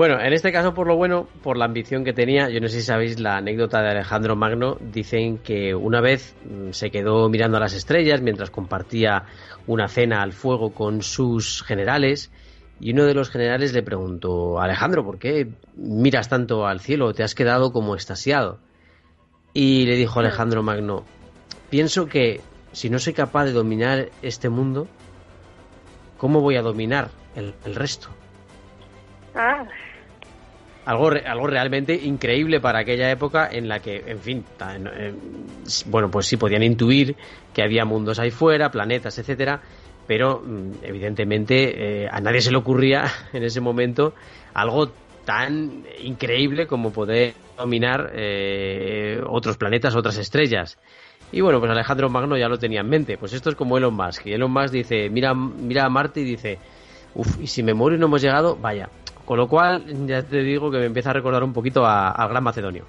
Bueno, en este caso por lo bueno, por la ambición que tenía, yo no sé si sabéis la anécdota de Alejandro Magno, dicen que una vez mm, se quedó mirando a las estrellas mientras compartía una cena al fuego con sus generales y uno de los generales le preguntó, Alejandro, ¿por qué miras tanto al cielo? Te has quedado como estasiado. Y le dijo Alejandro Magno, pienso que si no soy capaz de dominar este mundo, ¿cómo voy a dominar el, resto? Ah. Algo, algo realmente increíble para aquella época en la que, en fin, eh, bueno, pues sí podían intuir que había mundos ahí fuera, planetas, etcétera, pero mm, evidentemente eh, a nadie se le ocurría en ese momento algo tan increíble como poder dominar eh, otros planetas, otras estrellas. Y bueno, pues Alejandro Magno ya lo tenía en mente. Pues esto es como Elon Musk. Y Elon Musk dice, mira, mira a Marte y dice, uff, y si me muero y no hemos llegado, vaya. Con lo cual, ya te digo que me empieza a recordar un poquito al Gran Macedonio.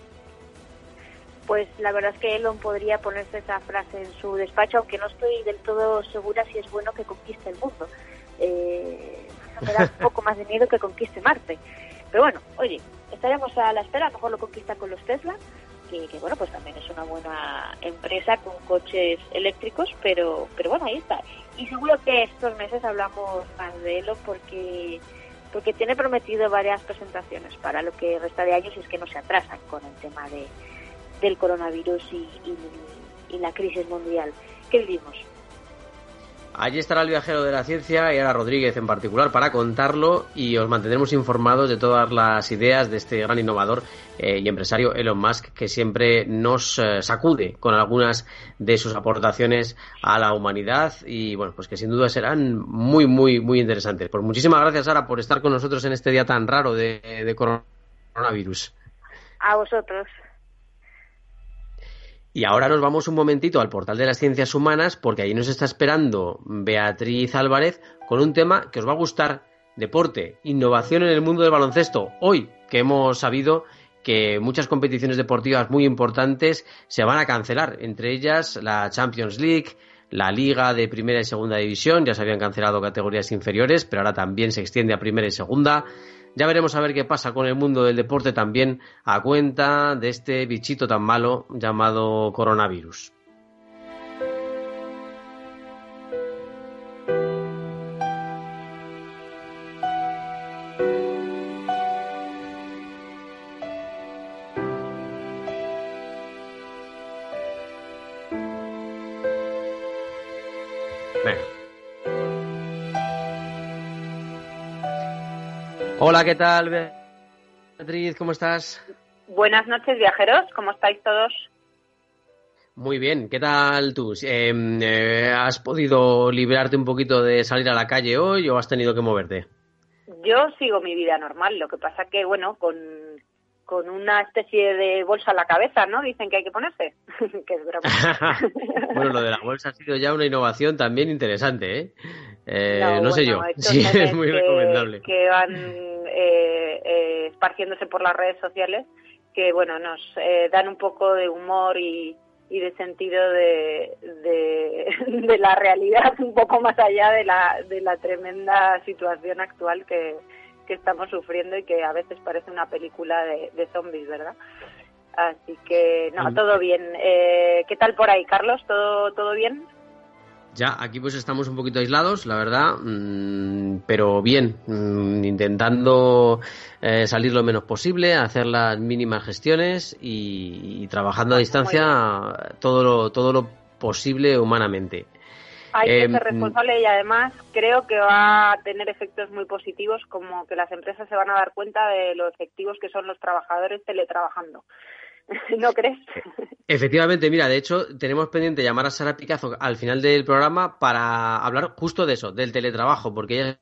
Pues la verdad es que Elon podría ponerse esa frase en su despacho, aunque no estoy del todo segura si es bueno que conquiste el mundo. Eh, me da un poco más de miedo que conquiste Marte. Pero bueno, oye, estaremos a la espera, a lo mejor lo conquista con los Tesla que, bueno, pues también es una buena empresa con coches eléctricos, pero, pero bueno, ahí está. Y seguro que estos meses hablamos más de Elon porque porque tiene prometido varias presentaciones para lo que resta de años y es que no se atrasan con el tema de, del coronavirus y, y, la crisis mundial. ¿Qué vivimos? Allí estará el viajero de la ciencia y Ana Rodríguez en particular para contarlo y os mantendremos informados de todas las ideas de este gran innovador eh, y empresario Elon Musk que siempre nos eh, sacude con algunas de sus aportaciones a la humanidad y bueno, pues que sin duda serán muy, muy, muy interesantes. Pues muchísimas gracias Sara por estar con nosotros en este día tan raro de coronavirus. A vosotros. Y ahora nos vamos un momentito al portal de las ciencias humanas porque ahí nos está esperando Beatriz Álvarez con un tema que os va a gustar, deporte, innovación en el mundo del baloncesto. Hoy que hemos sabido que muchas competiciones deportivas muy importantes se van a cancelar, entre ellas la Champions League, la Liga de Primera y Segunda División, ya se habían cancelado categorías inferiores, pero ahora también se extiende a Primera y Segunda. Ya veremos a ver qué pasa con el mundo del deporte también a cuenta de este bichito tan malo llamado coronavirus. Hola, ¿qué tal, Beatriz? ¿Cómo estás? Buenas noches, viajeros. ¿Cómo estáis todos? Muy bien, ¿qué tal tú? Em, eh, ¿Has podido liberarte un poquito de salir a la calle hoy o has tenido que moverte? Yo sigo mi vida normal, lo que pasa que, bueno, con, con una especie de bolsa a la cabeza, ¿no? Dicen que hay que ponerse, que es broma. bueno, lo de la bolsa ha sido ya una innovación también interesante, ¿eh? eh no, sé yo, sí, es muy recomendable. Que van eh, eh, esparciéndose por las redes sociales que bueno nos eh, dan un poco de humor y, de sentido de, de, la realidad un poco más allá de la, de la tremenda situación actual que, que estamos sufriendo y que a veces parece una película de, de zombies, ¿verdad? Así que, no, todo bien. Eh, ¿Qué tal por ahí, Carlos? ¿Todo, todo bien? Ya, aquí pues estamos un poquito aislados, la verdad, mm, pero bien, mm, intentando eh, salir lo menos posible, hacer las mínimas gestiones y, trabajando a distancia todo lo, todo lo posible humanamente. Hay que ser em, responsable y además creo que va a tener efectos muy positivos como que las empresas se van a dar cuenta de lo efectivos que son los trabajadores teletrabajando. ¿No crees? Efectivamente, mira, de hecho, tenemos pendiente llamar a Sara Picazo al final del programa para hablar justo de eso, del teletrabajo, porque ella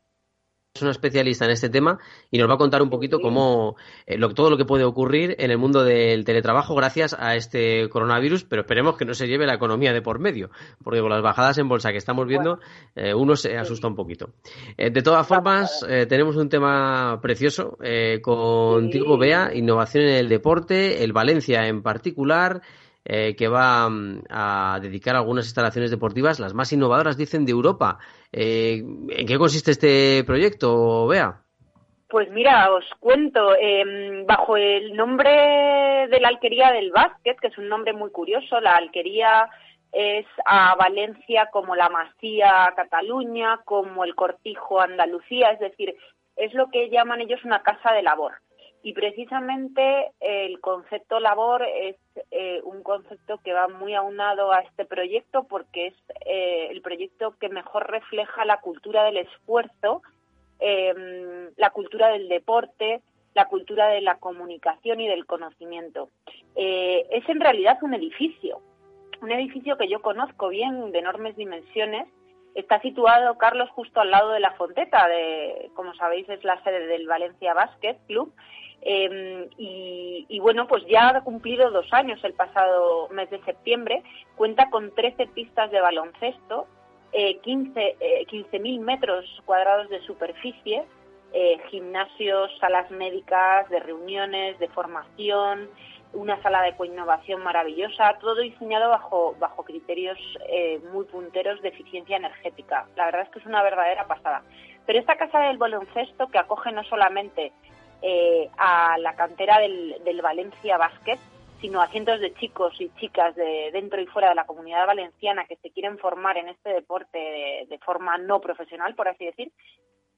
es una especialista en este tema y nos va a contar un poquito cómo eh, todo lo que puede ocurrir en el mundo del teletrabajo gracias a este coronavirus, pero esperemos que no se lleve la economía de por medio, porque con las bajadas en bolsa que estamos viendo, eh, uno se asusta un poquito. Eh, de todas formas, tenemos un tema precioso contigo, Bea, innovación en el deporte, el Valencia en particular. Eh, que va mm, a dedicar algunas instalaciones deportivas, las más innovadoras, dicen, de Europa. Eh, ¿En qué consiste este proyecto, Bea? Pues mira, os cuento, em, bajo el nombre de la alquería del básquet, que es un nombre muy curioso, la alquería es a Valencia como la Masía Cataluña, como el Cortijo Andalucía, es decir, es lo que llaman ellos una casa de labor. Y precisamente el concepto labor es eh, un concepto que va muy aunado a este proyecto porque es eh, el proyecto que mejor refleja la cultura del esfuerzo, em, la cultura del deporte, la cultura de la comunicación y del conocimiento. Eh, es en realidad un edificio, un edificio que yo conozco bien, de enormes dimensiones. Está situado, Carlos, justo al lado de la Fonteta, de, como sabéis, es la sede del Valencia Basket Club. Em, y, bueno, pues ya ha cumplido dos años el pasado mes de septiembre. Cuenta con 13 pistas de baloncesto, eh, 15.000 eh, metros cuadrados de superficie, eh, gimnasios, salas médicas, de reuniones, de formación, una sala de coinnovación maravillosa, todo diseñado bajo, bajo criterios eh, muy punteros de eficiencia energética. La verdad es que es una verdadera pasada. Pero esta casa del baloncesto que acoge no solamente eh, a la cantera del, Valencia Basket, sino a cientos de chicos y chicas de dentro y fuera de la comunidad valenciana que se quieren formar en este deporte de, forma no profesional, por así decir,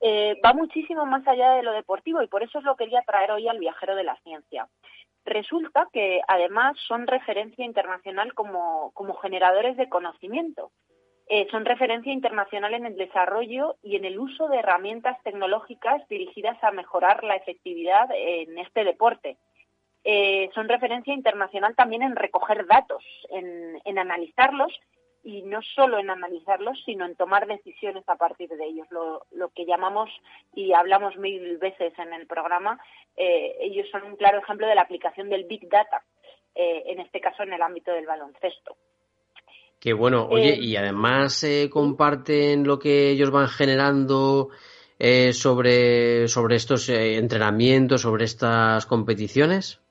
eh, va muchísimo más allá de lo deportivo y por eso es lo quería traer hoy al viajero de la ciencia. Resulta que además son referencia internacional como, generadores de conocimiento. Eh, son referencia internacional en el desarrollo y en el uso de herramientas tecnológicas dirigidas a mejorar la efectividad en este deporte. Eh, son referencia internacional también en recoger datos, en analizarlos y no solo en analizarlos, sino en tomar decisiones a partir de ellos. Lo, que llamamos, y hablamos mil veces en el programa, eh, ellos son un claro ejemplo de la aplicación del Big Data, en este caso en el ámbito del baloncesto. Qué bueno. Oye, eh, y además comparten lo que ellos van generando sobre, sobre estos entrenamientos, sobre estas competiciones.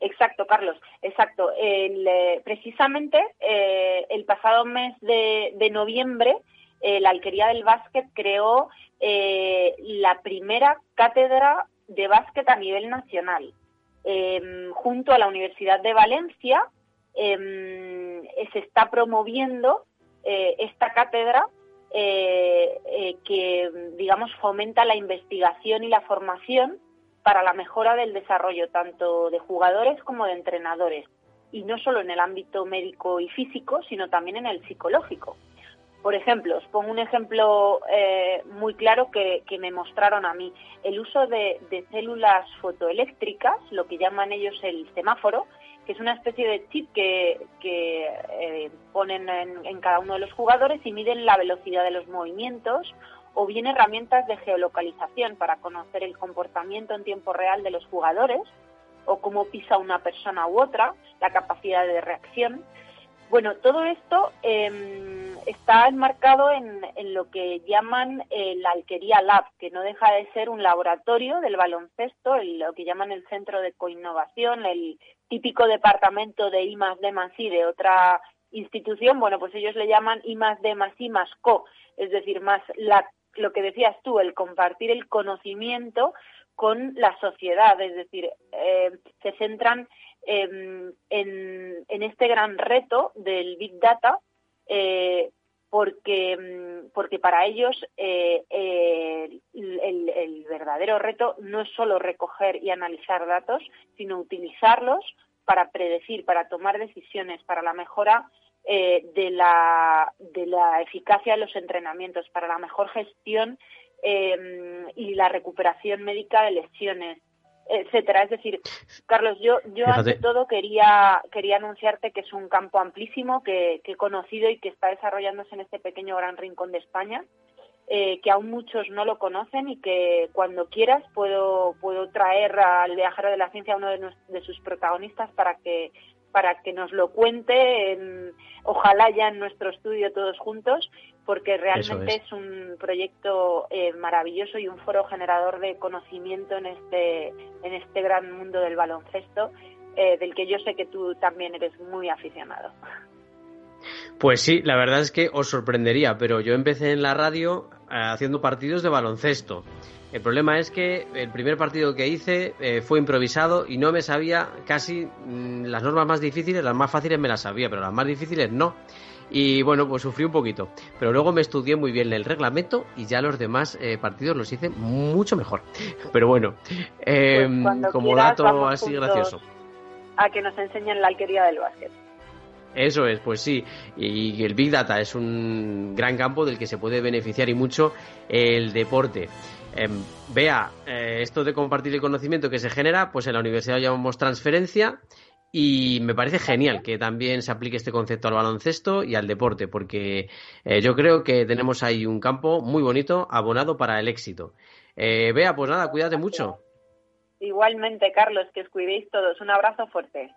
Exacto, Carlos, exacto. Eh, precisamente eh, el pasado mes de, noviembre, eh, la Alquería del Básquet creó la primera cátedra de básquet a nivel nacional. Em, junto a la Universidad de Valencia em, se está promoviendo esta cátedra que, digamos, fomenta la investigación y la formación para la mejora del desarrollo tanto de jugadores como de entrenadores, y no solo en el ámbito médico y físico, sino también en el psicológico. Por ejemplo, os pongo un ejemplo eh, muy claro que, me mostraron a mí. El uso de, células fotoeléctricas, lo que llaman ellos el semáforo, que es una especie de chip que, eh, ponen en, cada uno de los jugadores y miden la velocidad de los movimientos o bien herramientas de geolocalización para conocer el comportamiento en tiempo real de los jugadores o cómo pisa una persona u otra, la capacidad de reacción. Bueno, todo esto em, está enmarcado en, lo que llaman eh, la Alquería Lab, que no deja de ser un laboratorio del baloncesto, lo que llaman el centro de coinnovación, el típico departamento de I más D más I de otra institución, bueno, pues ellos le llaman I más D más I más CO, es decir, más la lo que decías tú, el compartir el conocimiento con la sociedad, es decir, eh, se centran en, este gran reto del Big Data eh, porque, porque para ellos eh, el, el, verdadero reto no es solo recoger y analizar datos, sino utilizarlos para predecir, para tomar decisiones, para la mejora eh, de, la, de la eficacia de los entrenamientos, para la mejor gestión y la recuperación médica de lesiones, etcétera. Es decir, Carlos, yo, yo ante todo quería, quería anunciarte que es un campo amplísimo que, que he conocido y que está desarrollándose en este pequeño gran rincón de España. Eh, que aún muchos no lo conocen y que cuando quieras puedo, puedo traer al viajero de la ciencia a uno de, de sus protagonistas para que para que nos lo cuente, ojalá ya en nuestro estudio todos juntos, porque realmente es. un proyecto eh, maravilloso y un foro generador de conocimiento en este, en este gran mundo del baloncesto, eh, del que yo sé que tú también eres muy aficionado. Pues sí, la verdad es que os sorprendería, pero yo empecé en la radio eh, haciendo partidos de baloncesto. El problema es que el primer partido que hice eh, fue improvisado y no me sabía casi mm, las normas más difíciles, las más fáciles me las sabía, pero las más difíciles no. Y bueno, pues sufrí un poquito. Pero luego me estudié muy bien el reglamento y ya los demás eh, partidos los hice mucho mejor. Pero bueno, eh, como dato así gracioso. A que nos enseñen la alquería del básquet. Eso es, pues sí. Y el Big Data es un gran campo del que se puede beneficiar y mucho el deporte. Em, vea, eh, esto de compartir el conocimiento que se genera, pues en la universidad llamamos transferencia y me parece genial que también se aplique este concepto al baloncesto y al deporte, porque eh, yo creo que tenemos ahí un campo muy bonito, abonado para el éxito. Eh, Vea, pues nada, cuídate mucho. Igualmente, Carlos, que os cuidéis todos. Un abrazo fuerte.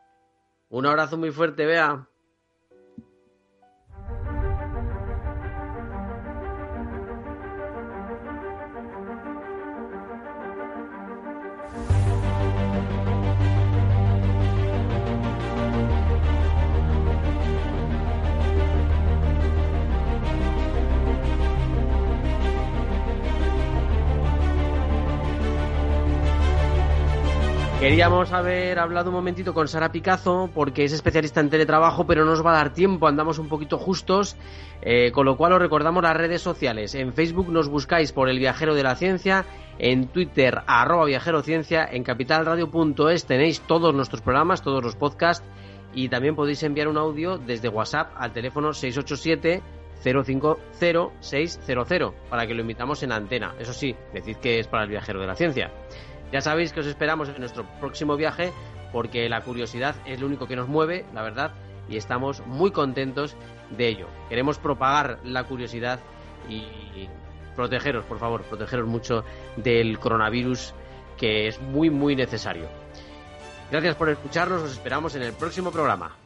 Un abrazo muy fuerte, Vea. Queríamos haber hablado un momentito con Sara Picazo porque es especialista en teletrabajo, pero no nos va a dar tiempo, andamos un poquito justos, eh, con lo cual os recordamos las redes sociales. En Facebook nos buscáis por El Viajero de la Ciencia, en Twitter arroba viajerociencia, en capitalradio.es tenéis todos nuestros programas, todos los podcasts y también podéis enviar un audio desde WhatsApp al teléfono 687 050 para que lo invitamos en antena. Eso sí, decid que es para el viajero de la ciencia. Ya sabéis que os esperamos en nuestro próximo viaje porque la curiosidad es lo único que nos mueve, la verdad, y estamos muy contentos de ello. Queremos propagar la curiosidad y protegeros, por favor, protegeros mucho del coronavirus que es muy, muy necesario. Gracias por escucharnos, os esperamos en el próximo programa.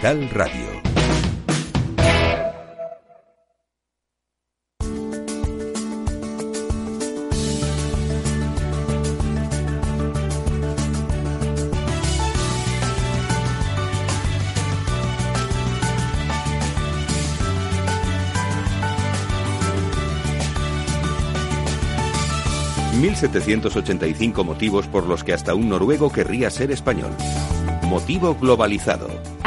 Capital Radio. ...1785 motivos por los que hasta un noruego querría ser español. Motivo globalizado.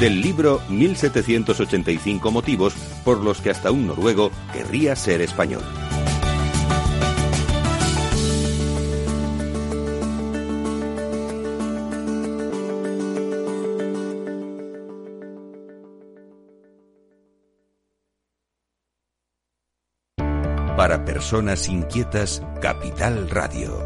del libro 1785 motivos por los que hasta un noruego querría ser español. Para personas inquietas, Capital Radio.